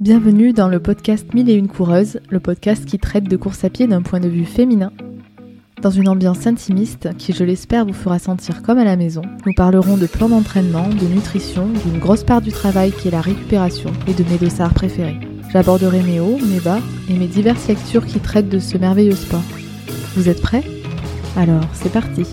Bienvenue dans le podcast Mille et une coureuses, le podcast qui traite de course à pied d'un point de vue féminin. Dans une ambiance intimiste qui, je l'espère, vous fera sentir comme à la maison, nous parlerons de plans d'entraînement, de nutrition, d'une grosse part du travail qui est la récupération et de mes dossards préférés. J'aborderai mes hauts, mes bas et mes diverses lectures qui traitent de ce merveilleux sport. Vous êtes prêts? Alors, c'est parti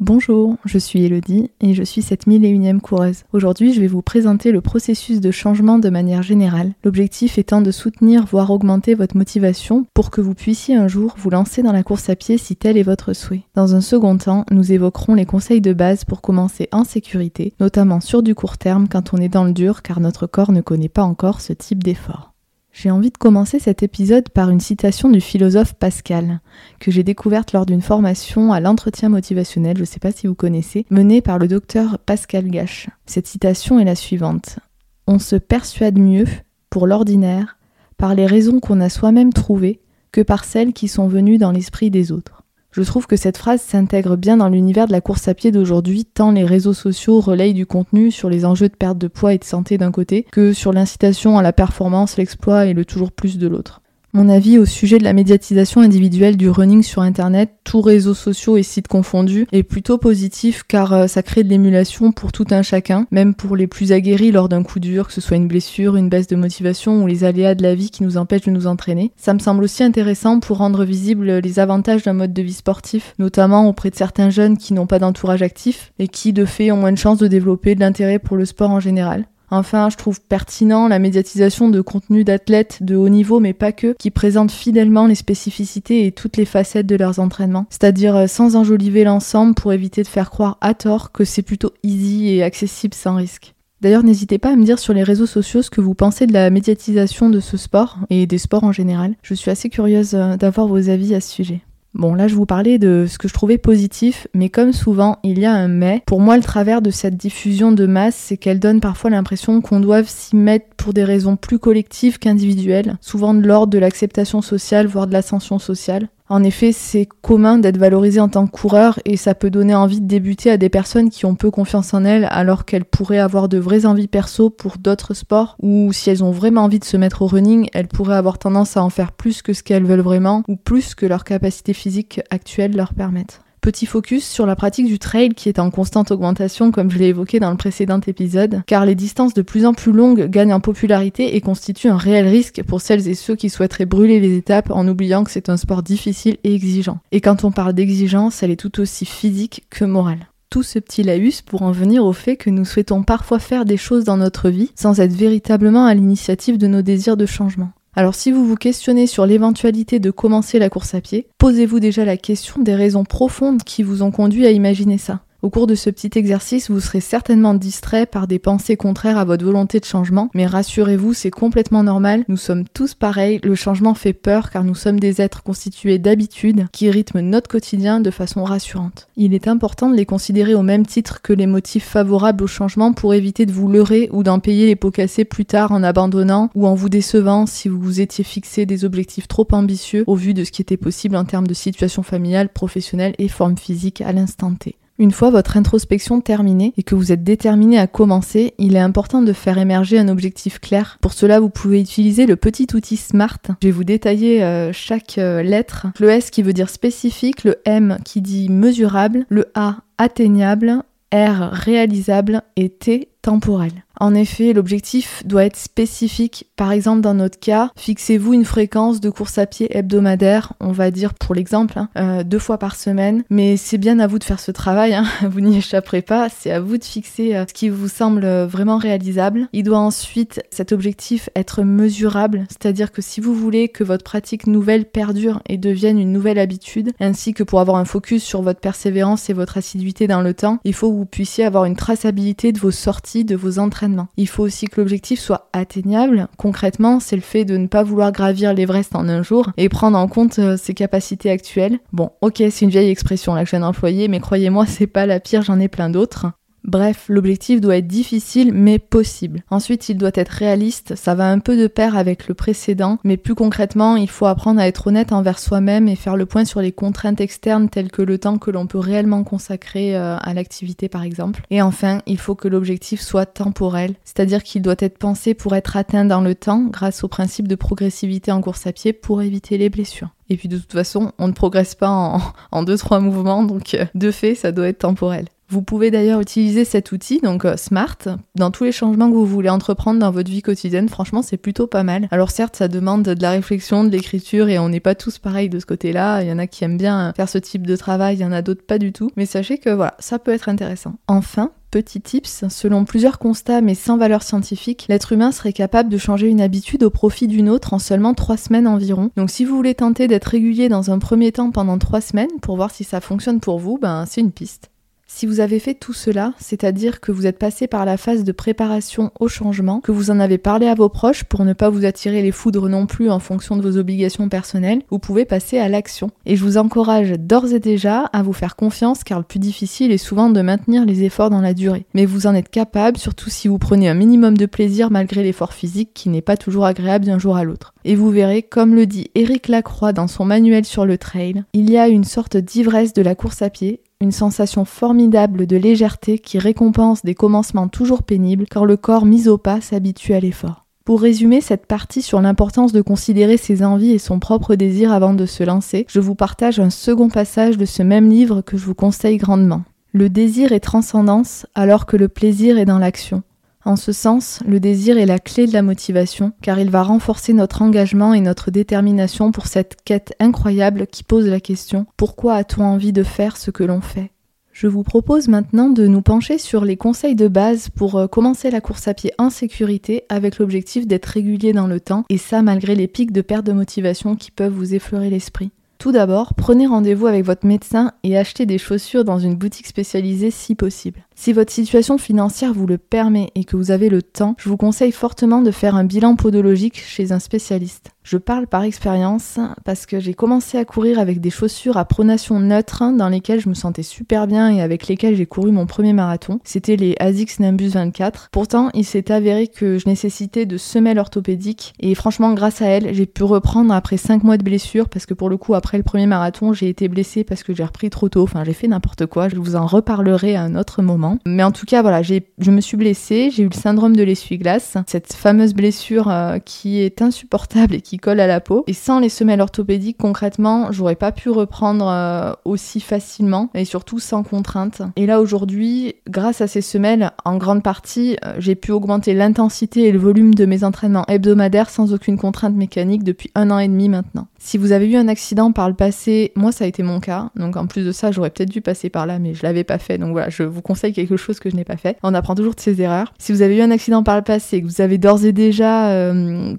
Bonjour, je suis Elodie et je suis cette mille et coureuse. Aujourd'hui, je vais vous présenter le processus de changement de manière générale, l'objectif étant de soutenir voire augmenter votre motivation pour que vous puissiez un jour vous lancer dans la course à pied si tel est votre souhait. Dans un second temps, nous évoquerons les conseils de base pour commencer en sécurité, notamment sur du court terme quand on est dans le dur car notre corps ne connaît pas encore ce type d'effort. J'ai envie de commencer cet épisode par une citation du philosophe Pascal, que j'ai découverte lors d'une formation à l'entretien motivationnel, je ne sais pas si vous connaissez, menée par le docteur Pascal Gache. Cette citation est la suivante. On se persuade mieux, pour l'ordinaire, par les raisons qu'on a soi-même trouvées, que par celles qui sont venues dans l'esprit des autres. Je trouve que cette phrase s'intègre bien dans l'univers de la course à pied d'aujourd'hui, tant les réseaux sociaux relayent du contenu sur les enjeux de perte de poids et de santé d'un côté, que sur l'incitation à la performance, l'exploit et le toujours plus de l'autre. Mon avis au sujet de la médiatisation individuelle du running sur internet, tous réseaux sociaux et sites confondus, est plutôt positif car euh, ça crée de l'émulation pour tout un chacun, même pour les plus aguerris lors d'un coup dur, que ce soit une blessure, une baisse de motivation ou les aléas de la vie qui nous empêchent de nous entraîner. Ça me semble aussi intéressant pour rendre visibles les avantages d'un mode de vie sportif, notamment auprès de certains jeunes qui n'ont pas d'entourage actif et qui de fait ont moins de chances de développer de l'intérêt pour le sport en général. Enfin, je trouve pertinent la médiatisation de contenus d'athlètes de haut niveau, mais pas que, qui présentent fidèlement les spécificités et toutes les facettes de leurs entraînements. C'est-à-dire euh, sans enjoliver l'ensemble pour éviter de faire croire à tort que c'est plutôt easy et accessible sans risque. D'ailleurs, n'hésitez pas à me dire sur les réseaux sociaux ce que vous pensez de la médiatisation de ce sport et des sports en général. Je suis assez curieuse euh, d'avoir vos avis à ce sujet. Bon, là, je vous parlais de ce que je trouvais positif, mais comme souvent, il y a un mais. Pour moi, le travers de cette diffusion de masse, c'est qu'elle donne parfois l'impression qu'on doit s'y mettre pour des raisons plus collectives qu'individuelles, souvent de l'ordre de l'acceptation sociale, voire de l'ascension sociale. En effet, c'est commun d'être valorisé en tant que coureur et ça peut donner envie de débuter à des personnes qui ont peu confiance en elles alors qu'elles pourraient avoir de vraies envies perso pour d'autres sports ou si elles ont vraiment envie de se mettre au running, elles pourraient avoir tendance à en faire plus que ce qu'elles veulent vraiment ou plus que leurs capacités physiques actuelles leur permettent. Petit focus sur la pratique du trail qui est en constante augmentation comme je l'ai évoqué dans le précédent épisode, car les distances de plus en plus longues gagnent en popularité et constituent un réel risque pour celles et ceux qui souhaiteraient brûler les étapes en oubliant que c'est un sport difficile et exigeant. Et quand on parle d'exigence, elle est tout aussi physique que morale tout ce petit laïus pour en venir au fait que nous souhaitons parfois faire des choses dans notre vie sans être véritablement à l'initiative de nos désirs de changement. Alors si vous vous questionnez sur l'éventualité de commencer la course à pied, posez-vous déjà la question des raisons profondes qui vous ont conduit à imaginer ça. Au cours de ce petit exercice, vous serez certainement distrait par des pensées contraires à votre volonté de changement, mais rassurez-vous, c'est complètement normal, nous sommes tous pareils, le changement fait peur car nous sommes des êtres constitués d'habitudes qui rythment notre quotidien de façon rassurante. Il est important de les considérer au même titre que les motifs favorables au changement pour éviter de vous leurrer ou d'en payer les pots cassés plus tard en abandonnant ou en vous décevant si vous vous étiez fixé des objectifs trop ambitieux au vu de ce qui était possible en termes de situation familiale, professionnelle et forme physique à l'instant T. Une fois votre introspection terminée et que vous êtes déterminé à commencer, il est important de faire émerger un objectif clair. Pour cela, vous pouvez utiliser le petit outil SMART. Je vais vous détailler euh, chaque euh, lettre. Le S qui veut dire spécifique, le M qui dit mesurable, le A atteignable, R réalisable et T temporel. En effet, l'objectif doit être spécifique. Par exemple, dans notre cas, fixez-vous une fréquence de course à pied hebdomadaire, on va dire pour l'exemple, hein, euh, deux fois par semaine. Mais c'est bien à vous de faire ce travail, hein, vous n'y échapperez pas. C'est à vous de fixer euh, ce qui vous semble vraiment réalisable. Il doit ensuite, cet objectif, être mesurable, c'est-à-dire que si vous voulez que votre pratique nouvelle perdure et devienne une nouvelle habitude, ainsi que pour avoir un focus sur votre persévérance et votre assiduité dans le temps, il faut que vous puissiez avoir une traçabilité de vos sorties, de vos entraînements il faut aussi que l'objectif soit atteignable. Concrètement, c'est le fait de ne pas vouloir gravir l'Everest en un jour et prendre en compte euh, ses capacités actuelles. Bon, ok, c'est une vieille expression là que je viens d'employer, mais croyez-moi, c'est pas la pire, j'en ai plein d'autres. Bref, l'objectif doit être difficile mais possible. Ensuite, il doit être réaliste, ça va un peu de pair avec le précédent, mais plus concrètement, il faut apprendre à être honnête envers soi-même et faire le point sur les contraintes externes telles que le temps que l'on peut réellement consacrer euh, à l'activité par exemple. Et enfin, il faut que l'objectif soit temporel, c'est-à-dire qu'il doit être pensé pour être atteint dans le temps grâce au principe de progressivité en course à pied pour éviter les blessures. Et puis de toute façon, on ne progresse pas en, en deux trois mouvements, donc euh, de fait, ça doit être temporel. Vous pouvez d'ailleurs utiliser cet outil, donc euh, Smart, dans tous les changements que vous voulez entreprendre dans votre vie quotidienne. Franchement, c'est plutôt pas mal. Alors certes, ça demande de la réflexion, de l'écriture, et on n'est pas tous pareils de ce côté-là. Il y en a qui aiment bien faire ce type de travail, il y en a d'autres pas du tout. Mais sachez que voilà, ça peut être intéressant. Enfin, petit tips, selon plusieurs constats mais sans valeur scientifique, l'être humain serait capable de changer une habitude au profit d'une autre en seulement 3 semaines environ. Donc si vous voulez tenter d'être régulier dans un premier temps pendant 3 semaines pour voir si ça fonctionne pour vous, ben c'est une piste. Si vous avez fait tout cela, c'est-à-dire que vous êtes passé par la phase de préparation au changement, que vous en avez parlé à vos proches pour ne pas vous attirer les foudres non plus en fonction de vos obligations personnelles, vous pouvez passer à l'action. Et je vous encourage d'ores et déjà à vous faire confiance car le plus difficile est souvent de maintenir les efforts dans la durée. Mais vous en êtes capable, surtout si vous prenez un minimum de plaisir malgré l'effort physique qui n'est pas toujours agréable d'un jour à l'autre. Et vous verrez, comme le dit Eric Lacroix dans son manuel sur le trail, il y a une sorte d'ivresse de la course à pied une sensation formidable de légèreté qui récompense des commencements toujours pénibles car le corps mis au pas s'habitue à l'effort. Pour résumer cette partie sur l'importance de considérer ses envies et son propre désir avant de se lancer, je vous partage un second passage de ce même livre que je vous conseille grandement. Le désir est transcendance alors que le plaisir est dans l'action. En ce sens, le désir est la clé de la motivation, car il va renforcer notre engagement et notre détermination pour cette quête incroyable qui pose la question pourquoi a-t-on envie de faire ce que l'on fait? Je vous propose maintenant de nous pencher sur les conseils de base pour euh, commencer la course à pied en sécurité avec l'objectif d'être régulier dans le temps, et ça malgré les pics de perte de motivation qui peuvent vous effleurer l'esprit. Tout d'abord, prenez rendez-vous avec votre médecin et achetez des chaussures dans une boutique spécialisée si possible. Si votre situation financière vous le permet et que vous avez le temps, je vous conseille fortement de faire un bilan podologique chez un spécialiste. Je parle par expérience parce que j'ai commencé à courir avec des chaussures à pronation neutre dans lesquelles je me sentais super bien et avec lesquelles j'ai couru mon premier marathon. C'était les ASICS Nimbus 24. Pourtant, il s'est avéré que je nécessitais de semelles orthopédiques et franchement, grâce à elles, j'ai pu reprendre après 5 mois de blessure parce que pour le coup, après le premier marathon, j'ai été blessée parce que j'ai repris trop tôt. Enfin, j'ai fait n'importe quoi. Je vous en reparlerai à un autre moment. Mais en tout cas, voilà, je me suis blessée. J'ai eu le syndrome de l'essuie-glace. Cette fameuse blessure euh, qui est insupportable et qui colle à la peau. Et sans les semelles orthopédiques, concrètement, j'aurais pas pu reprendre euh, aussi facilement et surtout sans contrainte. Et là aujourd'hui, grâce à ces semelles, en grande partie, euh, j'ai pu augmenter l'intensité et le volume de mes entraînements hebdomadaires sans aucune contrainte mécanique depuis un an et demi maintenant. Si vous avez eu un accident par le passé, moi ça a été mon cas. Donc en plus de ça, j'aurais peut-être dû passer par là, mais je l'avais pas fait. Donc voilà, je vous conseille quelque chose que je n'ai pas fait. On apprend toujours de ses erreurs. Si vous avez eu un accident par le passé, que vous avez d'ores et déjà euh,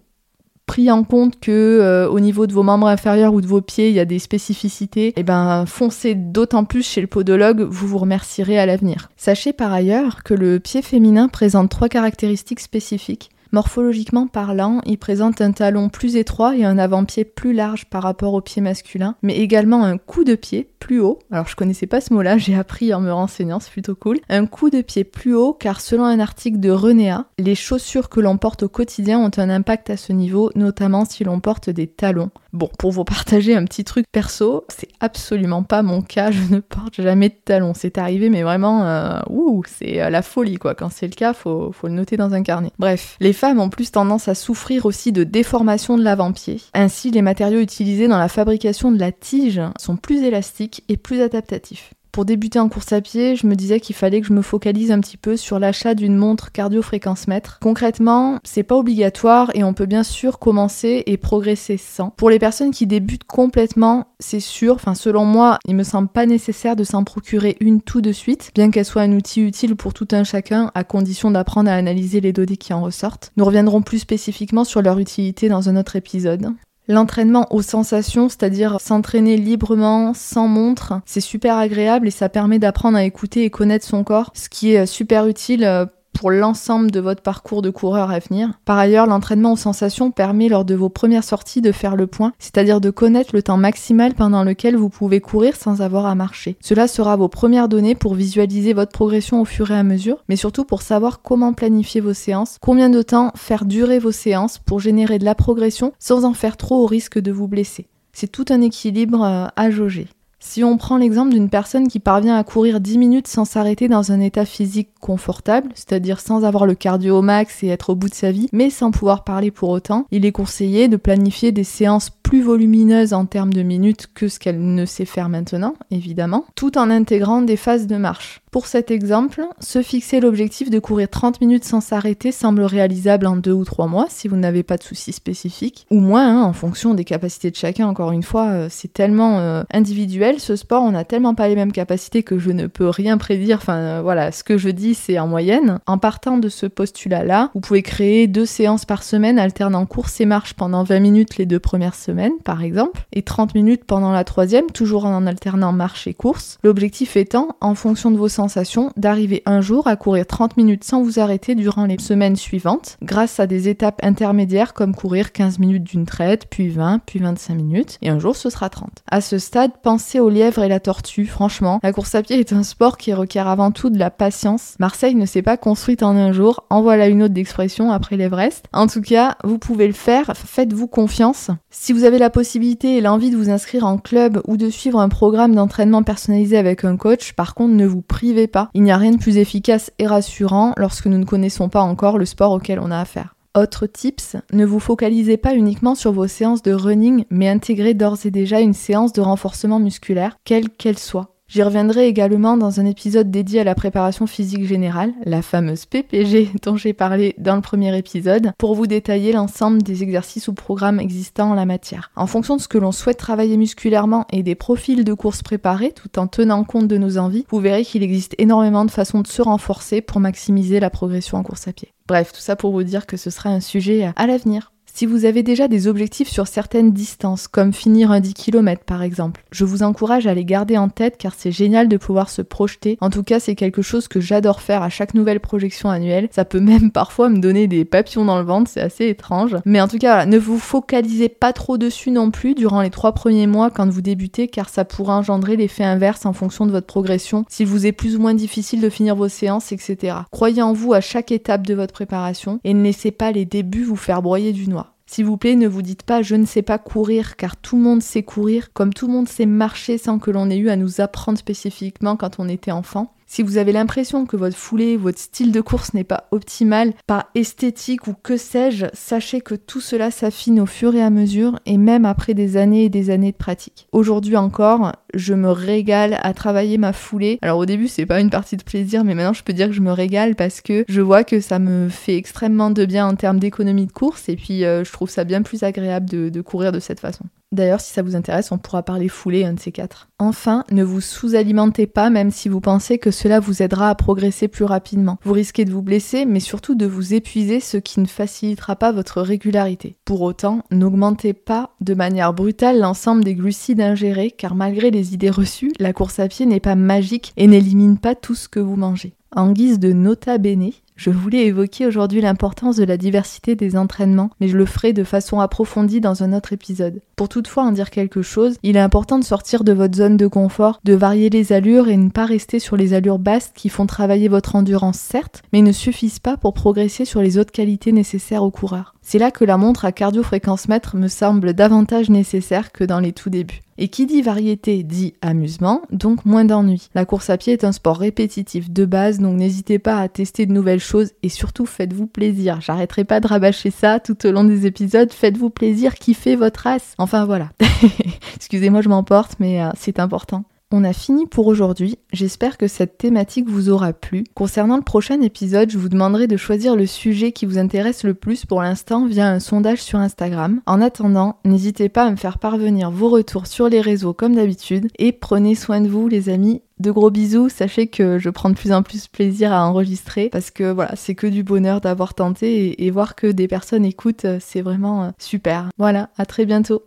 pris en compte que euh, au niveau de vos membres inférieurs ou de vos pieds, il y a des spécificités, et eh ben foncez d'autant plus chez le podologue, vous vous remercierez à l'avenir. Sachez par ailleurs que le pied féminin présente trois caractéristiques spécifiques. Morphologiquement parlant, il présente un talon plus étroit et un avant-pied plus large par rapport au pied masculin, mais également un coup de pied plus haut. Alors je connaissais pas ce mot-là, j'ai appris en me renseignant, c'est plutôt cool. Un coup de pied plus haut car selon un article de Renéa, les chaussures que l'on porte au quotidien ont un impact à ce niveau, notamment si l'on porte des talons. Bon, pour vous partager un petit truc perso, c'est absolument pas mon cas, je ne porte jamais de talons. C'est arrivé, mais vraiment, euh, ouh, c'est euh, la folie quoi. Quand c'est le cas, faut, faut le noter dans un carnet. Bref, les femmes ont plus tendance à souffrir aussi de déformation de l'avant-pied. Ainsi, les matériaux utilisés dans la fabrication de la tige sont plus élastiques et plus adaptatif. Pour débuter en course à pied, je me disais qu'il fallait que je me focalise un petit peu sur l'achat d'une montre cardio-fréquence mètre. Concrètement, c'est pas obligatoire et on peut bien sûr commencer et progresser sans. Pour les personnes qui débutent complètement, c'est sûr, enfin selon moi, il me semble pas nécessaire de s'en procurer une tout de suite, bien qu'elle soit un outil utile pour tout un chacun à condition d'apprendre à analyser les données qui en ressortent. Nous reviendrons plus spécifiquement sur leur utilité dans un autre épisode. L'entraînement aux sensations, c'est-à-dire s'entraîner librement, sans montre, c'est super agréable et ça permet d'apprendre à écouter et connaître son corps, ce qui est super utile euh, pour l'ensemble de votre parcours de coureur à venir. Par ailleurs, l'entraînement aux sensations permet lors de vos premières sorties de faire le point, c'est-à-dire de connaître le temps maximal pendant lequel vous pouvez courir sans avoir à marcher. Cela sera vos premières données pour visualiser votre progression au fur et à mesure, mais surtout pour savoir comment planifier vos séances, combien de temps faire durer vos séances pour générer de la progression sans en faire trop au risque de vous blesser. C'est tout un équilibre euh, à jauger. Si on prend l'exemple d'une personne qui parvient à courir 10 minutes sans s'arrêter dans un état physique confortable, c'est-à-dire sans avoir le cardio au max et être au bout de sa vie, mais sans pouvoir parler pour autant, il est conseillé de planifier des séances plus volumineuses en termes de minutes que ce qu'elle ne sait faire maintenant, évidemment, tout en intégrant des phases de marche. Pour cet exemple, se fixer l'objectif de courir 30 minutes sans s'arrêter semble réalisable en 2 ou 3 mois si vous n'avez pas de soucis spécifiques, ou moins hein, en fonction des capacités de chacun. Encore une fois, euh, c'est tellement euh, individuel ce sport, on n'a tellement pas les mêmes capacités que je ne peux rien prédire. Enfin euh, voilà, ce que je dis c'est en moyenne. En partant de ce postulat-là, vous pouvez créer deux séances par semaine alternant course et marche pendant 20 minutes les deux premières semaines par exemple, et 30 minutes pendant la troisième, toujours en alternant marche et course. L'objectif étant, en fonction de vos sens d'arriver un jour à courir 30 minutes sans vous arrêter durant les semaines suivantes, grâce à des étapes intermédiaires comme courir 15 minutes d'une traite, puis 20, puis 25 minutes, et un jour ce sera 30. À ce stade, pensez aux lièvres et la tortue, franchement, la course à pied est un sport qui requiert avant tout de la patience. Marseille ne s'est pas construite en un jour, en voilà une autre d'expression après l'Everest. En tout cas, vous pouvez le faire, faites-vous confiance. Si vous avez la possibilité et l'envie de vous inscrire en club ou de suivre un programme d'entraînement personnalisé avec un coach, par contre ne vous privez pas. Il n'y a rien de plus efficace et rassurant lorsque nous ne connaissons pas encore le sport auquel on a affaire. Autre tips, ne vous focalisez pas uniquement sur vos séances de running, mais intégrez d'ores et déjà une séance de renforcement musculaire, quelle qu'elle soit. J'y reviendrai également dans un épisode dédié à la préparation physique générale, la fameuse PPG dont j'ai parlé dans le premier épisode, pour vous détailler l'ensemble des exercices ou programmes existants en la matière. En fonction de ce que l'on souhaite travailler musculairement et des profils de courses préparés, tout en tenant compte de nos envies, vous verrez qu'il existe énormément de façons de se renforcer pour maximiser la progression en course à pied. Bref, tout ça pour vous dire que ce sera un sujet à l'avenir. Si vous avez déjà des objectifs sur certaines distances, comme finir un 10 km par exemple, je vous encourage à les garder en tête car c'est génial de pouvoir se projeter. En tout cas, c'est quelque chose que j'adore faire à chaque nouvelle projection annuelle. Ça peut même parfois me donner des papillons dans le ventre, c'est assez étrange. Mais en tout cas, ne vous focalisez pas trop dessus non plus durant les trois premiers mois quand vous débutez car ça pourra engendrer l'effet inverse en fonction de votre progression, s'il vous est plus ou moins difficile de finir vos séances, etc. Croyez en vous à chaque étape de votre préparation et ne laissez pas les débuts vous faire broyer du noir. S'il vous plaît, ne vous dites pas je ne sais pas courir car tout le monde sait courir, comme tout le monde sait marcher sans que l'on ait eu à nous apprendre spécifiquement quand on était enfant. Si vous avez l'impression que votre foulée, votre style de course n'est pas optimal, pas esthétique ou que sais-je, sachez que tout cela s'affine au fur et à mesure et même après des années et des années de pratique. Aujourd'hui encore, je me régale à travailler ma foulée. Alors au début, c'est pas une partie de plaisir, mais maintenant je peux dire que je me régale parce que je vois que ça me fait extrêmement de bien en termes d'économie de course et puis euh, je trouve ça bien plus agréable de courir de cette façon. D'ailleurs, si ça vous intéresse, on pourra parler foulée un de ces quatre. Enfin, ne vous sous-alimentez pas même si vous pensez que cela vous aidera à progresser plus rapidement. Vous risquez de vous blesser, mais surtout de vous épuiser, ce qui ne facilitera pas votre régularité. Pour autant, n'augmentez pas de manière brutale l'ensemble des glucides ingérés, car malgré les idées reçues, la course à pied n'est pas magique et n'élimine pas tout ce que vous mangez. En guise de nota bene, je voulais évoquer aujourd'hui l'importance de la diversité des entraînements, mais je le ferai de façon approfondie dans un autre épisode. Pour toutefois en dire quelque chose, il est important de sortir de votre zone de confort, de varier les allures et ne pas rester sur les allures basses qui font travailler votre endurance certes, mais ne suffisent pas pour progresser sur les autres qualités nécessaires aux coureurs. C'est là que la montre à cardio-fréquence mètre me semble davantage nécessaire que dans les tout débuts. Et qui dit variété dit amusement, donc moins d'ennui. La course à pied est un sport répétitif de base, donc n'hésitez pas à tester de nouvelles choses et surtout faites-vous plaisir. J'arrêterai pas de rabâcher ça tout au long des épisodes, faites-vous plaisir, kiffez votre race. Enfin voilà. Excusez-moi, je m'emporte, mais euh, c'est important. On a fini pour aujourd'hui, j'espère que cette thématique vous aura plu. Concernant le prochain épisode, je vous demanderai de choisir le sujet qui vous intéresse le plus pour l'instant via un sondage sur Instagram. En attendant, n'hésitez pas à me faire parvenir vos retours sur les réseaux comme d'habitude et prenez soin de vous les amis. De gros bisous, sachez que je prends de plus en plus plaisir à enregistrer parce que voilà, c'est que du bonheur d'avoir tenté et, et, voir que des personnes écoutent, c'est vraiment euh, super. Voilà, à très bientôt.